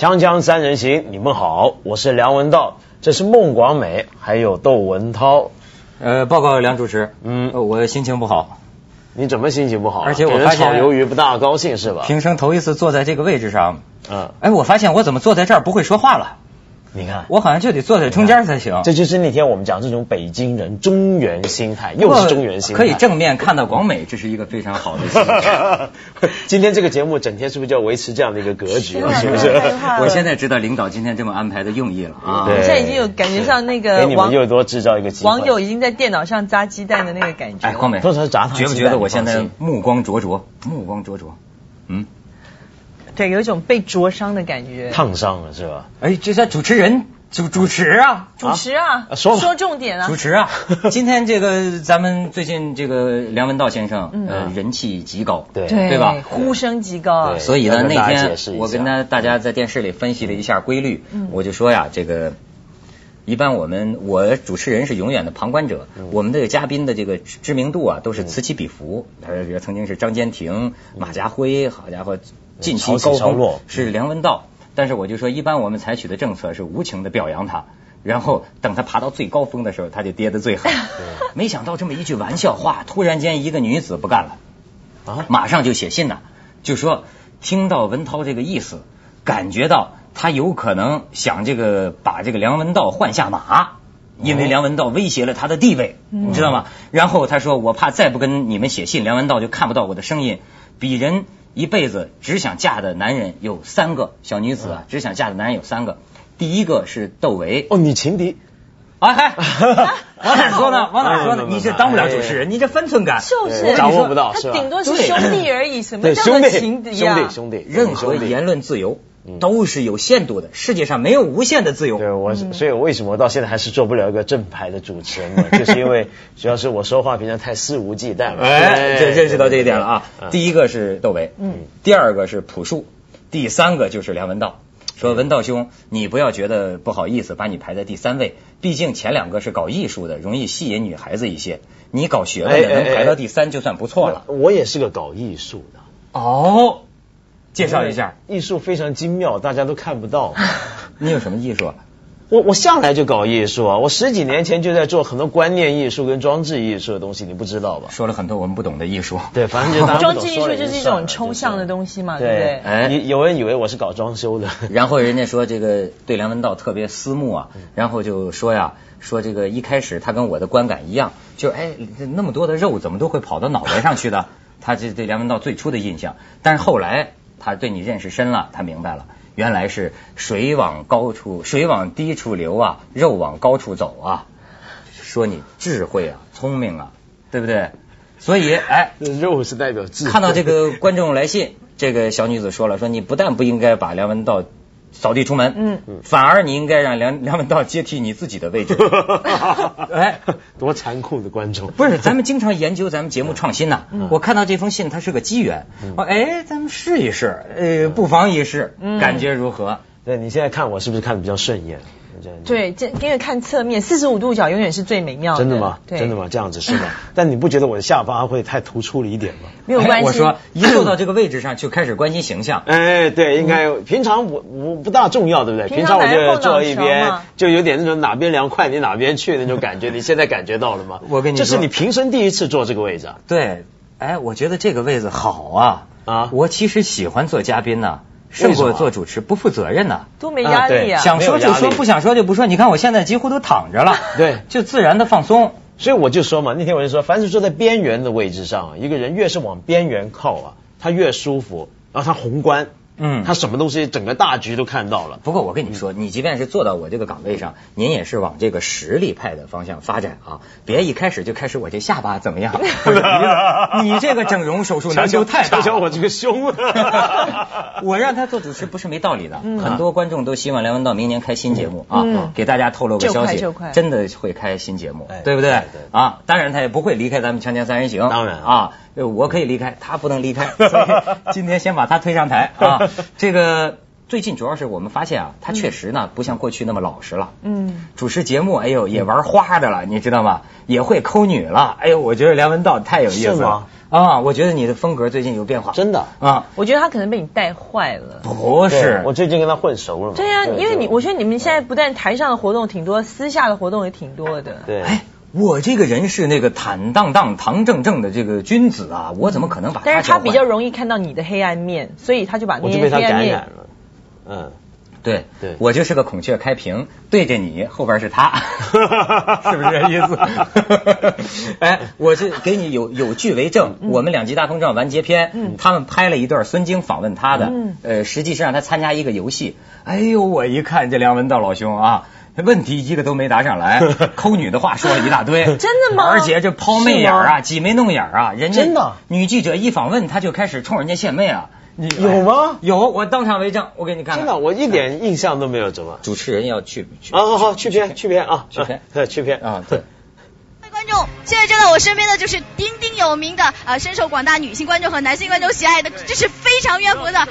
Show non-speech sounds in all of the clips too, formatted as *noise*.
锵锵三人行，你们好，我是梁文道，这是孟广美，还有窦文涛。呃，报告梁主持，嗯呃我心情不好，你怎么心情不好啊？而且我发现炒鱿鱼不大高兴是吧？平生头一次坐在这个位置上，嗯，哎，我发现我怎么坐在这儿不会说话了？你看，我好像就得坐在中间才行。这就是那天我们讲这种北京人中原心态，又是中原心态。可以正面看到广美，这是一个非常好的心态。*laughs* 今天这个节目整天是不是就要维持这样的一个格局啊？是是不是？我现在知道领导今天这么安排的用意了啊。我现在已经有感觉上那个给你们又多制造一个机会。网友已经在电脑上砸鸡蛋的那个感觉。哎，广美，多少是炸糖觉不觉得我现在目光灼灼？目光灼灼。嗯，对，有一种被灼伤的感觉。烫伤了是吧？哎，这是主持人主主持啊。主持啊，啊说吧。重点啊。主。持啊，*laughs* 今天这个咱们最近这个梁文道先生，嗯。呃，人气极高，对。对吧？呼声极高。啊。所以呢，那天我跟他大家在电视里分析了一下规律，嗯。我就说呀，这个一般我们我主持人是永远的旁观者，嗯。我们这个嘉宾的这个知知名度啊都是此起彼伏，他说曾经是张坚庭、马家辉，好家伙，近期高峰潮落是梁文道，但是我就说一般我们采取的政策是无情的表扬他。然后等他爬到最高峰的时候，他就跌得最狠。*laughs* 没想到这么一句玩笑话，突然间一个女子不干了，啊，马上就写信呐，就说听到文涛这个意思，感觉到他有可能想这个把这个梁文道换下马，因为梁文道威胁了他的地位，你知道吗？然后他说我怕再不跟你们写信，梁文道就看不到我的声音。鄙人一辈子只想嫁的男人有三个，小女子啊，只想嫁的男人有三个。第一个是窦唯，哦，你情敌。啊嗨，往哪儿说呢？*laughs* 往哪儿说呢？哎你这当不了主持人，你这分寸感就是掌握不到是吧？他顶多是兄弟而已，什么，叫做兄弟，情敌啊？兄弟，兄弟，任何言论自由嗯都是有限度的，世界上没有无限的自由。对我，所以我为什么到现在还是做不了一个正牌的主持人呢？*laughs* 就是因为主要是我说话平常太肆无忌惮了。哎，这认识到这一点了啊。嗯第一个是窦唯，嗯，第二个是朴树，第三个就是梁文道。说文道兄，你不要觉得不好意思，把你排在第三位。毕竟前两个是搞艺术的，容易吸引女孩子一些。你搞学问的，能排到第三就算不错了。我也是个搞艺术的，哦，介绍一下，艺术非常精妙，大家都看不到。*laughs* 你有什么艺术？我我向来就搞艺术啊，我十几年前就在做很多观念艺术跟装置艺术的东西，你不知道吧？说了很多我们不懂的艺术。对，反正就大家 *laughs* 装置艺术就是一种抽象的东西嘛，对不对对？哎你有人以为我是搞装修的，*laughs* 然后人家说这个对梁文道特别思慕啊，嗯然后就说呀，说这个一开始他跟我的观感一样，就是哎那么多的肉怎么都会跑到脑袋上去的？他这对梁文道最初的印象，但是后来他对你认识深了，他明白了。原来是水往高处，水往低处流啊，肉往高处走啊。说你智慧啊，聪明啊，对不对？所以，哎，肉是代表智慧。看到这个观众来信，这个小女子说了，说你不但不应该把梁文道扫地出门，嗯，反而你应该让梁梁文道接替你自己的位置。*laughs* 哎，多残酷的观众！不是，咱们经常研究咱们节目创新呐、嗯我看到这封信，它是个机缘。我哎，咱们试一试，呃，不妨一试，嗯感觉如何？对你现在看我是不是看的比较顺眼？对，这因为看侧面，四十五度角永远是最美妙的。真的吗？对，真的吗？这样子是吗？*laughs* 但你不觉得我的下巴会太突出了一点吗？没有关系。哎我说一坐到这个位置上，就开始关心形象。*laughs* 哎，对，应该平常我我不大重要，对不对？平常我就坐一边，就有点那种哪边凉快你哪边去的那种感觉。*laughs* 你现在感觉到了吗？我跟你说这是你平生第一次坐这个位置啊！对，哎，我觉得这个位置好啊啊我其实喜欢做嘉宾呐、胜过做主持，不负责任呐、多没压力啊！想说就说，不想说就不说。你看我现在几乎都躺着了，对就自然的放松。所以我就说嘛，那天我就说，凡是坐在边缘的位置上，一个人越是往边缘靠啊，他越舒服，然后他宏观，嗯他什么东西整个大局都看到了。不过我跟你说，你即便是坐到我这个岗位上，您也是往这个实力派的方向发展啊！别一开始就开始我这下巴怎么样？不是你你这个整容手术难度太大了。瞧瞧我这个胸。*laughs* 我让他做主持不是没道理的，嗯很多观众都希望梁文道明年开新节目啊嗯，给大家透露个消息真的会开新节目哎，对不对对对？啊，当然他也不会离开咱们《锵锵三人行》，当然啊，呃我可以离开，他不能离开，所以 *laughs* 今天先把他推上台啊。*laughs* 这个最近主要是我们发现啊，他确实呢不像过去那么老实了，嗯，主持节目，哎呦，也玩花的了，你知道吗？也会抠女了，哎呦，我觉得梁文道太有意思了。啊，我觉得你的风格最近有变化，真的啊，我觉得他可能被你带坏了。不是我最近跟他混熟了。对呀、因为你我觉得你们现在不但台上的活动挺多，私下的活动也挺多的。对，哎，我这个人是那个坦荡荡、堂正正的这个君子啊，我怎么可能把他但是他比较容容易看到你的黑暗面，所以他就把那些我就被他黑暗面感染了。嗯，对对我就是个孔雀开屏，对着你，后边是他，*laughs* 是不是这意思？*laughs* 哎，我是给你有有据为证，我们两极大碰撞完结篇，嗯他们拍了一段孙晶访问他的，嗯呃，实际是让他参加一个游戏。哎呦，我一看这梁文道老兄啊。问题一个都没答上来，*laughs* 抠女的话说了一大堆，*laughs* 真的吗而且这抛媚眼儿啊，挤眉弄眼儿啊，人家真的女记者一访问，他就开始冲人家献媚啊。你有吗有，我当场为证，我给你看看。真的，我一点印象都没有，怎么？主持人要去去啊，好好，去片，去片啊，去片 *laughs* 啊，去片啊，对。各位观众，现在站在我身边的就是鼎鼎有名的，呃，深受广大女性观众和男性观众喜爱的，这是非常渊博的。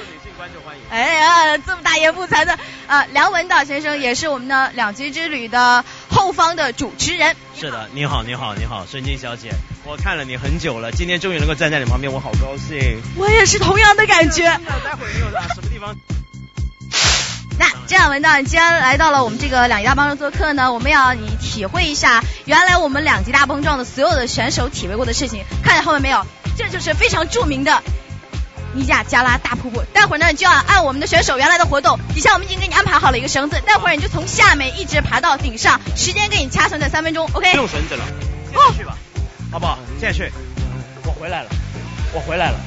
哎呀，这么大言不惭的啊、梁文道先生也是我们的两极之旅的后方的主持人。是的，你好，你好，你好，孙晶小姐，我看了你很久了，今天终于能够站在你旁边，我好高兴。我也是同样的感觉。待会儿你有哪什么地方？那这样，文道，你既然来到了我们这个两极大碰撞做客呢，我们要你体会一下原来我们两极大碰撞的所有的选手体会过的事情。看见后面没有？这就是非常著名的尼亚加拉大瀑布。待会儿呢，你就要按我们的选手原来的活动，底下我们已经给你安排好了一个绳子，待会儿你就从下面一直爬到顶上，时间给你掐算在三分钟，OK？不用绳子了，哦现在去吧，好不好？现在去，我回来了，我回来了，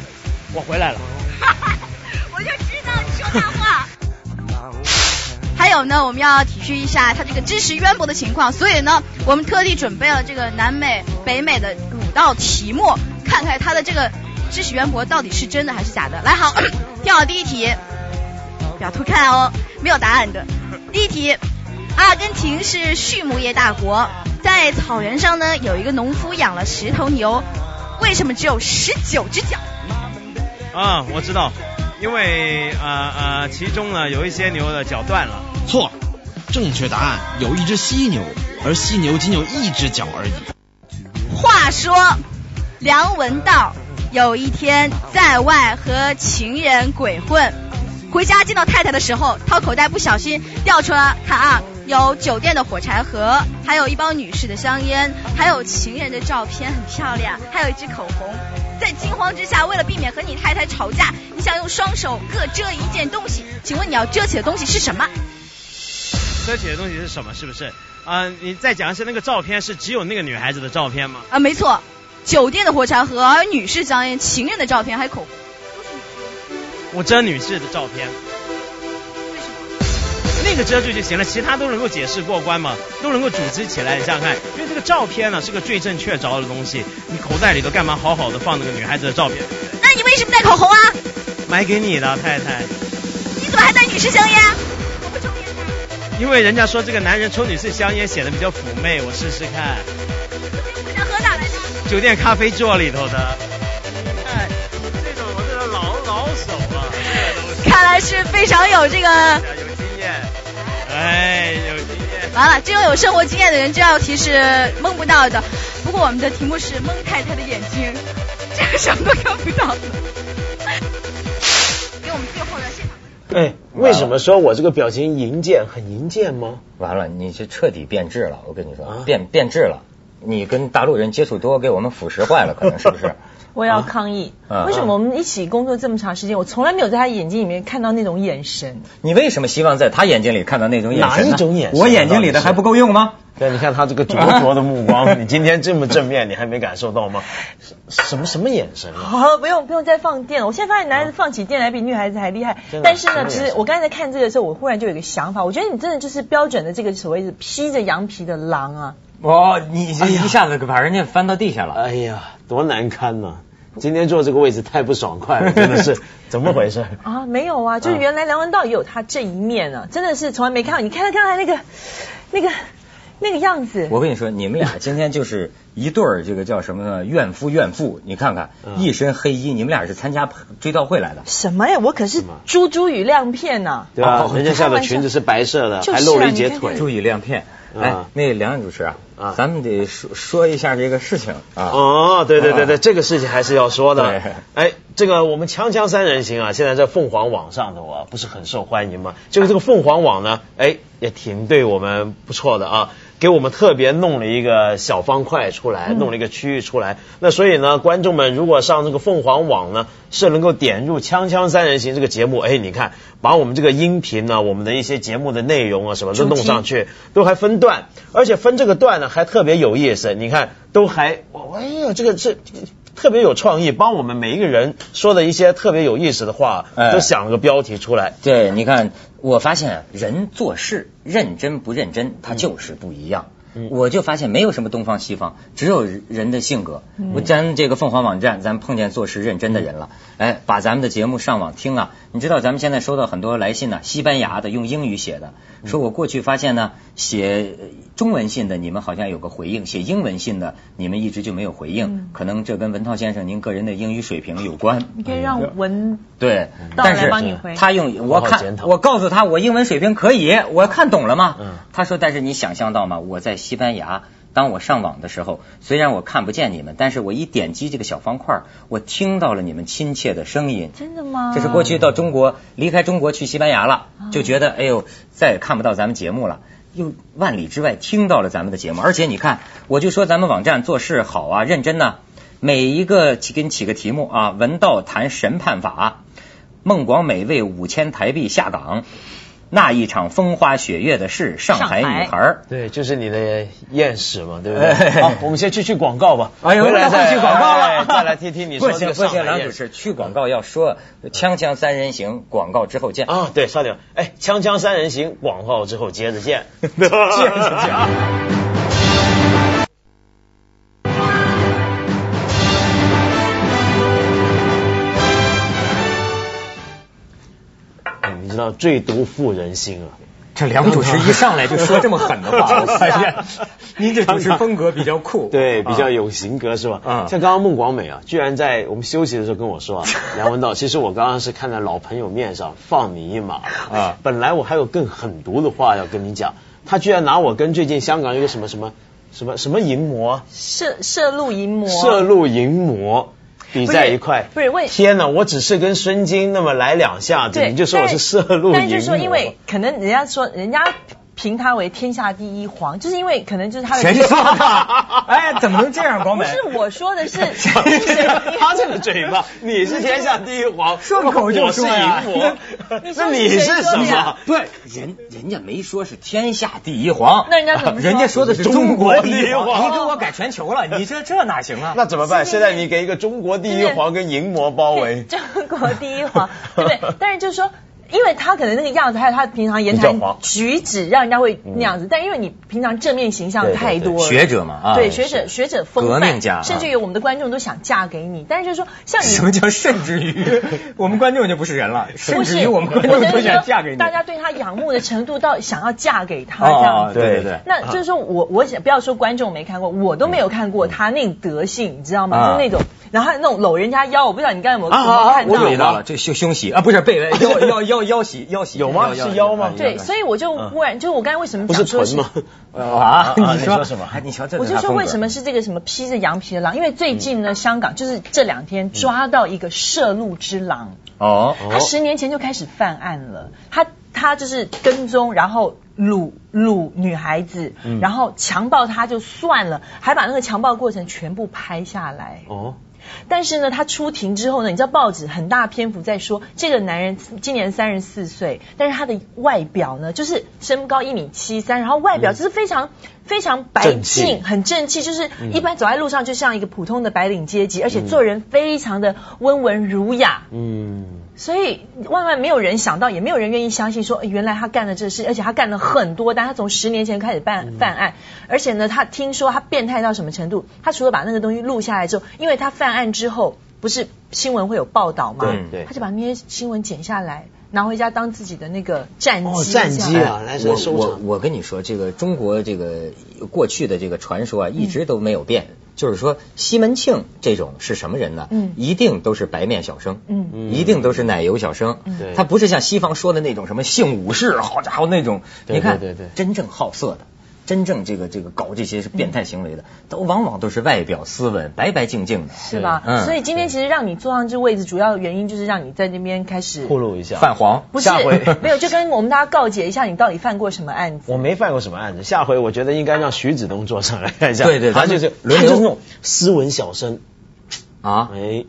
我回来了。*laughs* 我就知道你说大话。*laughs* 还有呢，我们要体恤一下他这个知识渊博的情况，所以呢，我们特地准备了这个南美、北美的五道题目，看看他的这个知识渊博到底是真的还是假的。来，好，*coughs* 听好第一题，不要偷看哦，没有答案的。第一题，阿根廷是畜牧业大国，在草原上呢有一个农夫养了十头牛，为什么只有十九只脚？啊，我知道，因为呃呃，其中呢有一些牛的脚断了。错，正确答案有一只犀牛，而犀牛仅有一只脚而已。话说，梁文道有一天在外和情人鬼混，回家见到太太的时候，掏口袋不小心掉出了，看啊，有酒店的火柴盒，还有一包女士的香烟，还有情人的照片，很漂亮，还有一支口红。在惊慌之下，为了避免和你太太吵架，你想用双手各遮一件东西，请问你要遮起的东西是什么？遮起的东西是什么？是不是？啊、你再讲一下，那个照片是只有那个女孩子的照片吗？啊，没错，酒店的火柴盒，还有女士香烟、情人的照片，还有口红。都是女士我遮女士的照片，为什么那个遮住就行了，其他都能够解释过关嘛，都能够组织起来。你想想看，因为这个照片呢是个罪证确凿的东西，你口袋里头干嘛好好的放那个女孩子的照片？那你为什么带口红啊？买给你的太太，你怎么还带女士香烟？我不抽烟的。因为人家说这个男人抽女士香烟显得比较妩媚，我试试看。酒店咖啡座里头的。哎，这种我这种老老手了，这个看来是非常有这个。有经验，哎，有经验。完了，这种有生活经验的人，这道题是蒙不到的。不过我们的题目是蒙太太的眼睛，*laughs* 这个什么都看不到。给我们最后的现场。哎，为什么说我这个表情银贱很银贱吗？完了，你是彻底变质了，我跟你说，啊变变质了。你跟大陆人接触多，给我们腐蚀坏了，可能是不是？*laughs* 我要抗议，啊为什么我们一起工作这么长时间，我从来没有在他眼睛里面看到那种眼神？你为什么希望在他眼睛里看到那种眼神哪一种眼神我眼睛里的还不够用吗？*laughs* 对，你看他这个灼灼的目光，你今天这么正面，你还没感受到吗？什什么什么眼神啊？*laughs* 好，不用不用再放电了。我现在发现男孩子放起电来比女孩子还厉害。真的但是呢，其实我刚才在看这个的时候，我忽然就有一个想法，我觉得你真的就是标准的这个所谓的披着羊皮的狼啊。哦，你这一下子把人家翻到地下了。哎呀，多难堪呐、今天坐这个位置太不爽快了，*laughs* 真的是怎么回事？啊，没有啊，就是原来梁文道也有他这一面啊，真的是从来没看到。你看他刚才那个、那个、那个样子，我跟你说，你们俩今天就是一对儿，这个叫什么呢？怨夫怨妇。你看看，嗯一身黑衣，你们俩是参加追悼会来的。什么呀？我可是珠珠与亮片呐、对吧、哦人家下的裙子是白色的，就是啊还露了一截腿。珠与亮片。哎啊，那个梁主持啊，啊咱们得说说一下这个事情啊。哦，对对对对，啊这个事情还是要说的对。哎，这个我们锵锵三人行啊，现在在凤凰网上头啊，不是很受欢迎吗？就是这个凤凰网呢，哎，也挺对我们不错的啊。给我们特别弄了一个小方块出来，弄了一个区域出来。那所以呢，观众们如果上这个凤凰网呢，是能够点入《锵锵三人行》这个节目，哎，你看，把我们这个音频呢，我们的一些节目的内容啊，什么都弄上去，都还分段，而且分这个段呢还特别有意思。你看，都还，哎呦，这个这。特别有创意，帮我们每一个人说的一些特别有意思的话，哎都想了个标题出来。对，你看，我发现人做事认真不认真，他就是不一样。嗯我就发现没有什么东方西方，只有人的性格。我咱这个凤凰网站，咱碰见做事认真的人了，哎，把咱们的节目上网听啊。你知道咱们现在收到很多来信呢、西班牙的用英语写的，说我过去发现呢，写呃中文信的你们好像有个回应，写英文信的你们一直就没有回应，可能这跟文涛先生您个人的英语水平有关。你可以让文对，但是他用我看，我告诉他我英文水平可以，我看懂了吗？嗯他说，但是你想象到吗？我在西班牙，当我上网的时候，虽然我看不见你们，但是我一点击这个小方块，我听到了你们亲切的声音。真的吗？这是过去到中国，离开中国去西班牙了，就觉得哎呦，再也看不到咱们节目了。又万里之外听到了咱们的节目，而且你看，我就说咱们网站做事好啊，认真呐、每一个起给你起个题目啊，文道谈审判法，孟广美为五千台币下岗，那一场风花雪月的事，上海女孩。对，就是你的艳史嘛，对不对？哎好，我们先去去广告吧。哎呦，回来再去广告了，哎再来听听你说不行不行，梁主持，去广告要说锵锵三人行，广告之后见。啊，对，稍等，哎，锵锵三人行，广告之后接着见，*laughs* *laughs* 接着讲。你知道最毒妇人心啊。这梁主持一上来就说这么狠的话，*laughs* 我发现 *laughs* 您这主持风格比较酷，*laughs* 对，比较啊有型格是吧？嗯像刚刚孟广美啊，居然在我们休息的时候跟我说啊，梁文道，其实我刚刚是看在老朋友面上放你一马啊本来我还有更狠毒的话要跟你讲，他居然拿我跟最近香港一个什么什么什么什么淫魔摄摄录淫魔，摄录淫魔。比在一块，不是为天哪！我只是跟孙晶那么来两下子，你就说我是摄录淫魔。但是说，因为可能人家说，人家评他为天下第一皇，就是因为可能就是他的。谁说的？*laughs* 哎，怎么能这样，广美？不是我说的是，*laughs* 他这个嘴巴，你是天下第一皇，顺口就说呀我是淫魔，*laughs* 那你是什么呀？不是人，人家没说是天下第一皇，那人家怎么人家说的是中国第一皇。中国第一皇你给我改全球了，你这这哪行啊？那怎么办？现在你给一个中国第一皇跟淫魔包围，中国第一皇，对不对？但是就是说。因为他可能那个样子，还有他平常言谈举止，让人家会那样子。但因为你平常正面形象太多了，学者嘛啊对学者学者风范，革命家啊甚至于我们的观众都想嫁给你。但是就是说，像你什么叫甚至于？*laughs* 我们观众就不是人了，甚至于我们观众都想嫁给你。大家对他仰慕的程度到想要嫁给他哦这样子。对对对，那就是说我我想不要说观众没看过，我都没有看过他那种德性，你知道吗？啊就是那种，然后他那种搂人家腰，我不知道你刚才有没有看到？我有到了，这胸胸喜啊，不是 *laughs* 背 *laughs* 腰腰腰腰喜腰喜有吗？是腰吗？对，所以我就忽然，就是我刚才为什么不是讲说臀吗？*laughs* 啊，啊你说什么？哎，你瞧这，我就说为什么是这个什么披着羊皮的狼？因为最近呢，香港就是这两天抓到一个摄录之狼，哦他十年前就开始犯案了，他他就是跟踪，然后掳掳女孩子，然后强暴她就算了，还把那个强暴过程全部拍下来。哦，但是呢，他出庭之后呢，你知道报纸很大篇幅在说这个男人今年三十四岁，但是他的外表呢，就是身高一米七三，然后外表就是非常、非常白净，很正气，就是一般走在路上就像一个普通的白领阶级，而且做人非常的温文儒雅。嗯，所以万万没有人想到，也没有人愿意相信说，诶原来他干了这事，而且他干了很多，但他从十年前开始办犯案，而且呢，他听说他变态到什么程度？他除了把那个东西录下来之后，因为他犯案之后，不是新闻会有报道吗？对对他就把那些新闻剪下来，拿回家当自己的那个战哦机。战机啊，来我。我我跟你说，这个中国这个过去的这个传说啊，一直都没有变。就是说，西门庆这种是什么人呢？嗯一定都是白面小生，嗯一定都是奶油小生。对他不是像西方说的那种什么性武士，好家伙那种。对你看，对对对真正好色的真正这个这个搞这些是变态行为的，都往往都是外表斯文、白白净净的，是吧？嗯所以今天其实让你坐上这位置，主要原因就是让你在那边开始铺路一下。泛黄。不是下回 *laughs* 没有，就跟我们大家告解一下，你到底犯过什么案子？我没犯过什么案子，下回我觉得应该让徐子东坐上来看一下。对对他就是轮流他就是那种斯文小生，啊哎，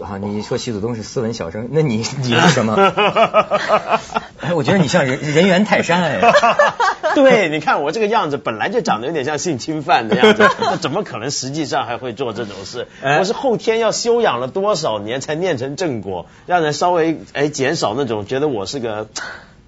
啊！你说徐子东是斯文小生，那你你是什么？*laughs* 哎，我觉得你像人 *laughs* 人猿泰山哎。*laughs* 对，你看我这个样子，本来就长得有点像性侵犯的样子，那 *laughs* 怎么可能实际上还会做这种事？哎我是后天要修养了多少年才念成正果，让人稍微哎减少那种觉得我是个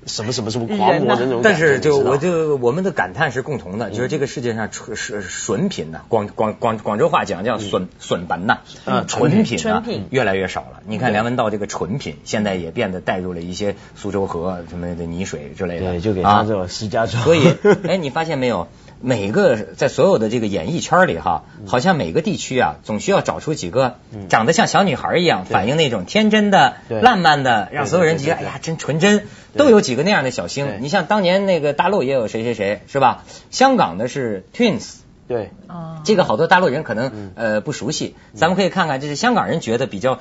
什么什么什么狂魔的那种感觉。但是就我就我们的感叹是共同的，就是这个世界上纯是纯品呐，广广广广州话讲叫笋笋本呐，嗯纯品呐纯品越来越少了。你看梁文道这个纯品，现在也变得带入了一些苏州河什么的泥水之类的，对，就给啊他这种石家庄。所以，哎，你发现没有？每个在所有的这个演艺圈里哈，好像每个地区啊，总需要找出几个长得像小女孩一样，反映那种天真的、对。烂漫的，让所有人觉得哎呀真纯真，都有几个那样的小星。你像当年那个大陆也有谁谁谁是吧？香港的是 Twins。对，啊，这个好多大陆人可能嗯。呃不熟悉，咱们可以看看，这是香港人觉得比较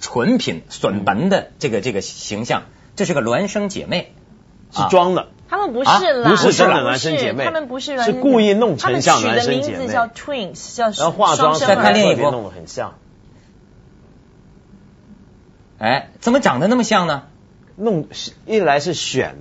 纯品、损本的这个这个形象，这是个孪生姐妹，是装的。他们不啊是啦，不是真的孪生姐妹他们不是孪生是故意弄成像的孪生姐妹名字叫 twins，叫然后化妆双生再看儿另一幅特别弄得很像，哎，怎么长得那么像呢？弄一来是选。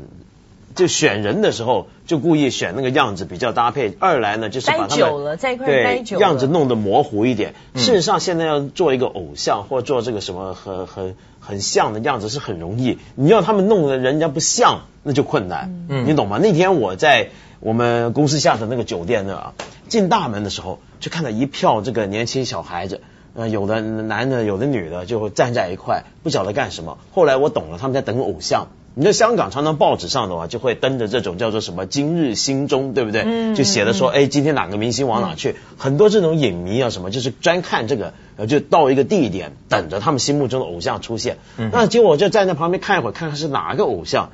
就选人的时候，就故意选那个样子比较搭配；二来呢，就是把他待久了在一块对待久了样子弄得模糊一点。嗯事实上，现在要做一个偶像或做这个什么很很很像的样子是很容易，你要他们弄得人家不像，那就困难。嗯你懂吗？那天我在我们公司下的那个酒店那啊，进大门的时候就看到一票这个年轻小孩子。呃，有的男的，有的女的，就站在一块，不晓得干什么。后来我懂了，他们在等偶像。你在香港常常报纸上的话，就会登着这种叫做什么“今日新中”，对不对？嗯就写的说，哎，今天哪个明星往哪去？很多这种影迷啊，什么就是专看这个，呃，就到一个地点，等着他们心目中的偶像出现。嗯那结果我就站在旁边看一会儿，看看是哪个偶像，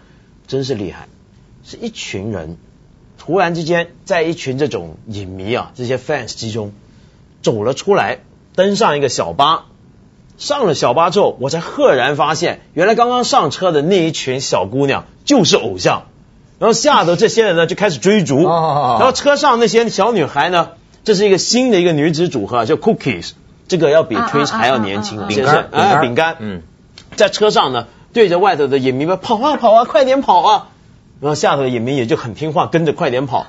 真是厉害，是一群人，突然之间在一群这种影迷啊，这些 fans 之中走了出来，登上一个小巴。上了小巴之后，我才赫然发现，原来刚刚上车的那一群小姑娘就是偶像。然后吓得这些人呢就开始追逐，哦然后车上那些小女孩呢，这是一个新的一个女子组合，叫 Cookies，这个要比啊啊 Twins 啊还要年轻饼干哎饼干，嗯，在车上呢对着外头的影迷们跑啊跑啊，快点跑啊！然后下头的影迷也就很听话，跟着快点跑。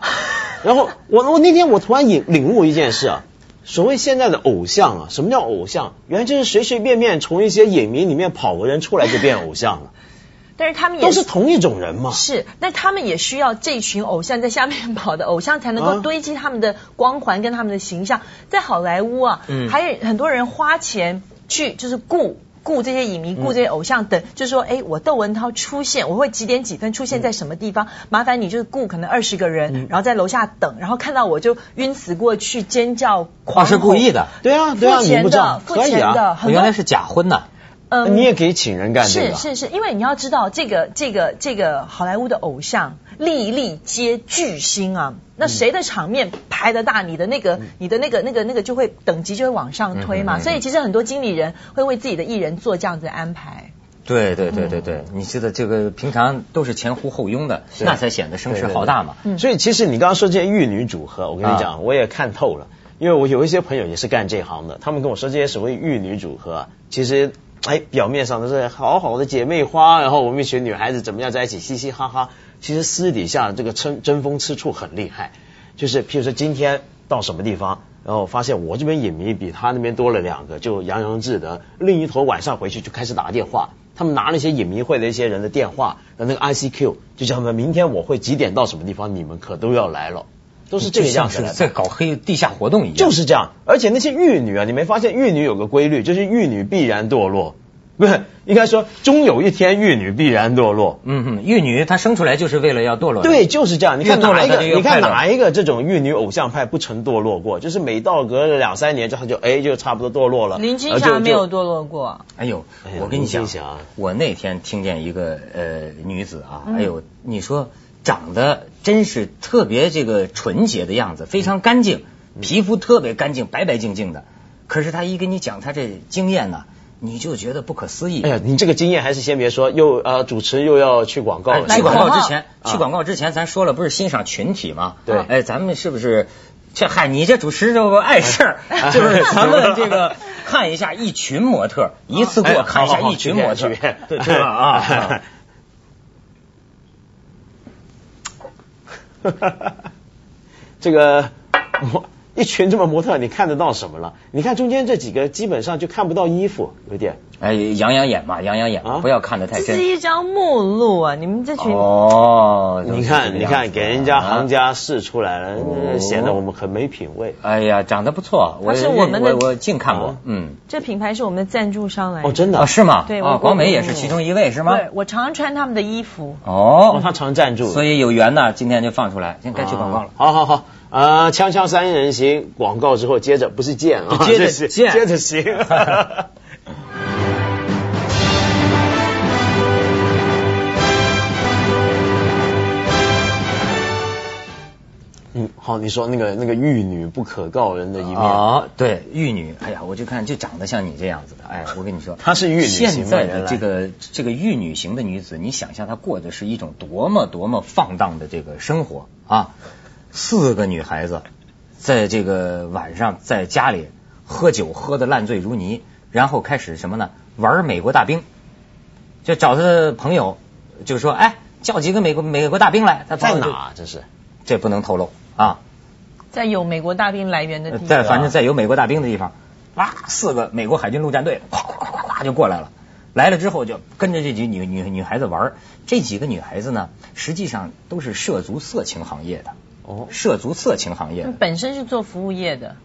然后我我那天我突然领领悟一件事啊，所谓现在的偶像啊，什么叫偶像？原来就是随随便便从一些影迷里面跑个人出来就变偶像了，*laughs* 但是他们也都是同一种人嘛。是，那他们也需要这群偶像在下面跑的偶像才能够啊堆积他们的光环跟他们的形象。在好莱坞啊，嗯还有很多人花钱去就是雇。雇这些影迷，雇这些偶像等，就是说，哎，我窦文涛出现，我会几点几分出现在什么地方？麻烦你就是雇可能二十个人，然后在楼下等，然后看到我就晕死过去，尖叫狂吼，是故意的，对啊，对啊，付钱你不知道的，付钱的，啊，很原来是假婚呐。嗯。你也可以请人干这个。是是是，因为你要知道，这个这个这个好莱坞的偶像粒粒皆巨星啊，那谁的场面排得大，你的那个你的那个那个那个就会等级就会往上推嘛。嗯嗯嗯所以其实很多经理人会为自己的艺人做这样子的安排。对对对对对，你记得这个平常都是前呼后拥的，那才显得声势浩大嘛。嗯。所以其实你刚刚说这些玉女组合，我跟你讲，我也看透了，因为我有一些朋友也是干这行的，他们跟我说这些所谓玉女组合啊，其实哎表面上都是好好的姐妹花，然后我们一群女孩子怎么样在一起嘻嘻哈哈，其实私底下这个争争风吃醋很厉害，就是譬如说今天到什么地方。然后发现我这边影迷比他那边多了两个，就洋洋自得。另一头晚上回去就开始打电话，他们拿了一些影迷会的一些人的电话，那个 ICQ 就叫他们明天我会几点到什么地方，你们可都要来了，都是这个样子的在搞黑地下活动一样。就是这样。而且那些玉女啊，你没发现玉女有个规律，就是玉女必然堕落，不是应该说终有一天玉女必然堕落。嗯哼，玉女她生出来就是为了要堕落。对，就是这样。你看哪一个？你看哪一个这种玉女偶像派不曾堕落过？就是每到隔了两三年，之后就哎就差不多堕落了。林青霞没有堕落过，哎呦我跟你讲我那天听见一个呃女子啊，哎呦，你说长得真是特别这个纯洁的样子，非常干净，皮肤特别干净，白白净净的。可是他一跟你讲他这经验呢，你就觉得不可思议。哎呀，你这个经验还是先别说，又呃主持又要去广告了，去广告之前，啊去广告之前，咱说了不是欣赏群体吗？对哎，咱们是不是？这嗨，你这主持这个碍事儿，*laughs* 就是咱们这个看一下一群模特，一次过哎看一下一群模特，对对吧？啊，*laughs* 哈哈哈这个模一群这么模特，你看得到什么了？你看中间这几个基本上就看不到衣服，有点哎，养养眼嘛，养养眼不要看得太这是真。一张目录啊！你们这群哦，你看，你看，给人家行家。试出来了，呃显得我们很没品位。哎呀，长得不错，我是我们的我我近看过啊，嗯，这品牌是我们的赞助商来的。哦，真的哦，是吗？哦，对我广美也是其中一位，是吗？对，我常常穿他们的衣服。哦，哦，他常赞助，所以有缘呢，今天就放出来，现在该去广告了。好好好，呃，锵锵三人行广告之后，接着不是见啊，接着这是见接着行。*laughs* 嗯，好，你说那个那个玉女不可告人的一面，啊，对，玉女，哎呀，我就看就长得像你这样子的，哎，我跟你说，她是玉女型现在的这个这个玉女型的女子，你想象她过的是一种多么多么放荡的这个生活啊！四个女孩子在这个晚上在家里喝酒喝的烂醉如泥，然后开始什么呢？玩美国大兵，就找他的朋友就说，哎，叫几个美国美国大兵来，他在？哪？这是这不能透露啊。在有美国大兵来源的地方，在反正在有美国大兵的地方，哇，四个美国海军陆战队，咵咵咵咵就过来了。来了之后就跟着这几女女女孩子玩这几个女孩子呢，实际上都是涉足色情行业的，哦，涉足色情行业的。本身是做服务业的，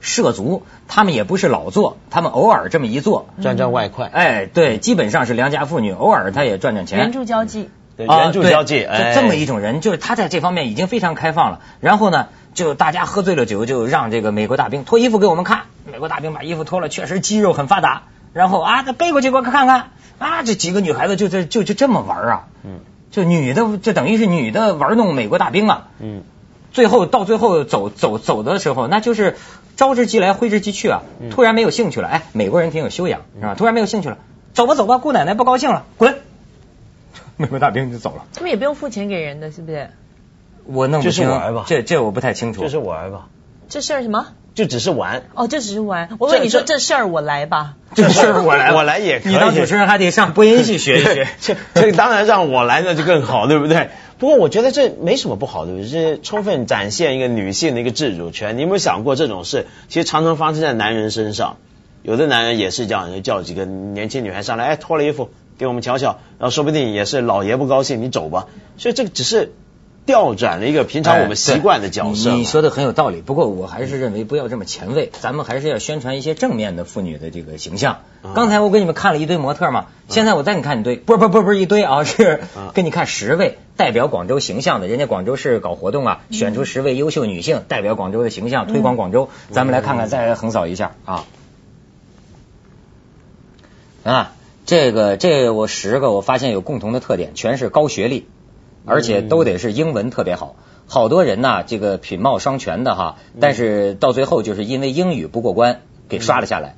涉足，他们也不是老做，他们偶尔这么一做，赚赚外快，哎，对，基本上是良家妇女，偶尔她也赚赚钱。援助交际。对，啊援助交际，就这么一种人，就是他在这方面已经非常开放了。然后呢，就大家喝醉了酒，就让这个美国大兵脱衣服给我们看。美国大兵把衣服脱了，确实肌肉很发达。然后啊，他背过去给我看看啊，这几个女孩子就这就就这么玩啊，嗯就女的就等于是女的玩弄美国大兵啊。嗯，最后到最后走走走的时候，那就是招之即来，挥之即去啊。嗯突然没有兴趣了，哎，美国人挺有修养是吧？突然没有兴趣了，走吧走吧，姑奶奶不高兴了，滚！*laughs* 美国大兵就走了。他们也不用付钱给人的，是不是？我弄不就是清这这我不太清楚。就是玩吧，这事儿什么？就只是玩。哦，这只是玩。我问你说这这事儿我来吧。*laughs* 这事儿我来，我来也可以你当主持人还得上播音系学一学。*laughs* 这这当然让我来那就更好，对不对？不过我觉得这没什么不好，对不对？这充分展现一个女性的一个自主权。你有没有想过这种事其实常常发生在男人身上？有的男人也是这样，就叫几个年轻女孩上来，哎，脱了衣服给我们瞧瞧，然后说不定也是老爷不高兴，你走吧。所以这个只是调转了一个平常我们习惯的角色。哎你你说的很有道理，不过我还是认为不要这么前卫，咱们还是要宣传一些正面的妇女的这个形象。啊刚才我给你们看了一堆模特嘛，现在我再给你看一堆，不是不是不是不是一堆啊，是啊给你看十位代表广州形象的，人家广州市搞活动啊，选出十位优秀女性代表广州的形象，推广广州。咱们来看看，再横扫一下啊。啊，这个这个我十个我发现有共同的特点，全是高学历，而且都得是英文特别好。好多人呐，这个品貌双全的哈，但是到最后就是因为英语不过关，给刷了下来。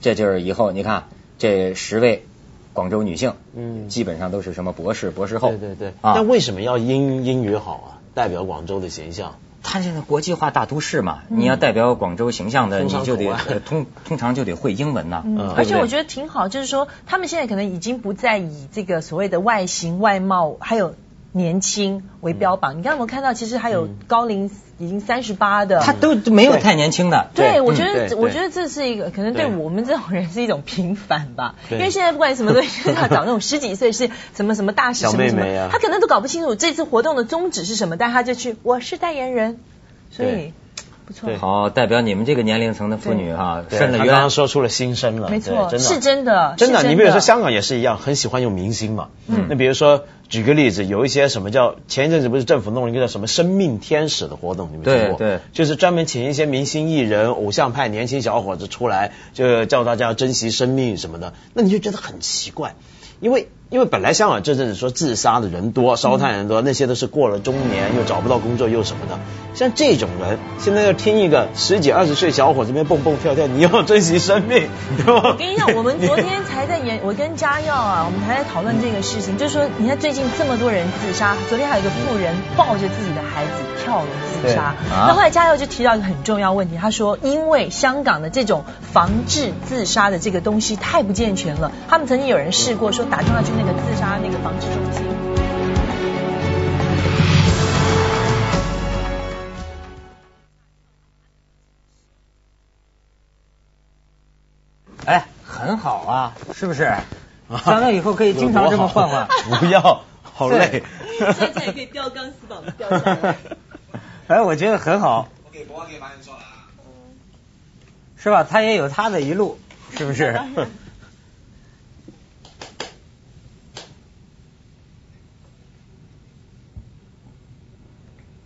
这就是以后你看这十位广州女性，嗯基本上都是什么博士、博士后。对对对，啊但为什么要英英语好啊？代表广州的形象。它现在国际化大都市嘛，你要代表广州形象的，你就得通 *laughs* 通常就得会英文呐。嗯，嗯而且我觉得挺好，就是说他们现在可能已经不再以这个所谓的外形、外貌还有年轻为标榜。你刚刚有没有看到，其实还有高龄已经三十八的，他都没有太年轻的。对，对我觉得，嗯。我觉得这是一个可能对。对我们这种人是一种平凡吧。因为现在不管什么东西，都要找那种十几岁是什么什么大使小什么什么妹妹啊，他可能都搞不清楚这次活动的宗旨是什么，但他就去，我是代言人，所以对不错对。好，代表你们这个年龄层的妇女哈，对申了冤他刚刚。说出了心声了，没错，对真的是真的，真的，你比如说香港也是一样，很喜欢用明星嘛。嗯那比如说举个例子，有一些什么叫前一阵子不是政府弄了一个叫什么生命天使的活动，你们听过？对对就是专门请一些明星艺人、偶像派年轻小伙子出来，就叫大家要珍惜生命什么的。那你就觉得很奇怪。因为因为本来香港这阵子说自杀的人多，烧炭人多，那些都是过了中年又找不到工作又什么的。像这种人，现在要听一个十几二十岁小伙这边蹦蹦跳跳，你要珍惜生命，*laughs* 对吧？我跟你讲，我们昨天才在演，我跟嘉耀啊，我们才在讨论这个事情，就是说，你看最近这么多人自杀，昨天还有一个妇人抱着自己的孩子跳楼自杀。那后来嘉耀就提到一个很重要问题，他说，因为香港的这种防治自杀的这个东西太不健全了，他们曾经有人试过说打电话去那个自杀那个防治中心。哎，很好啊，是不是？*laughs* 咱们以后可以经常这么换换。不要，好累。现在也可以吊钢丝绑吊下来。*laughs* 哎，我觉得很好。我给博给马云说了啊。是吧？他也有他的一路，是不是？*laughs*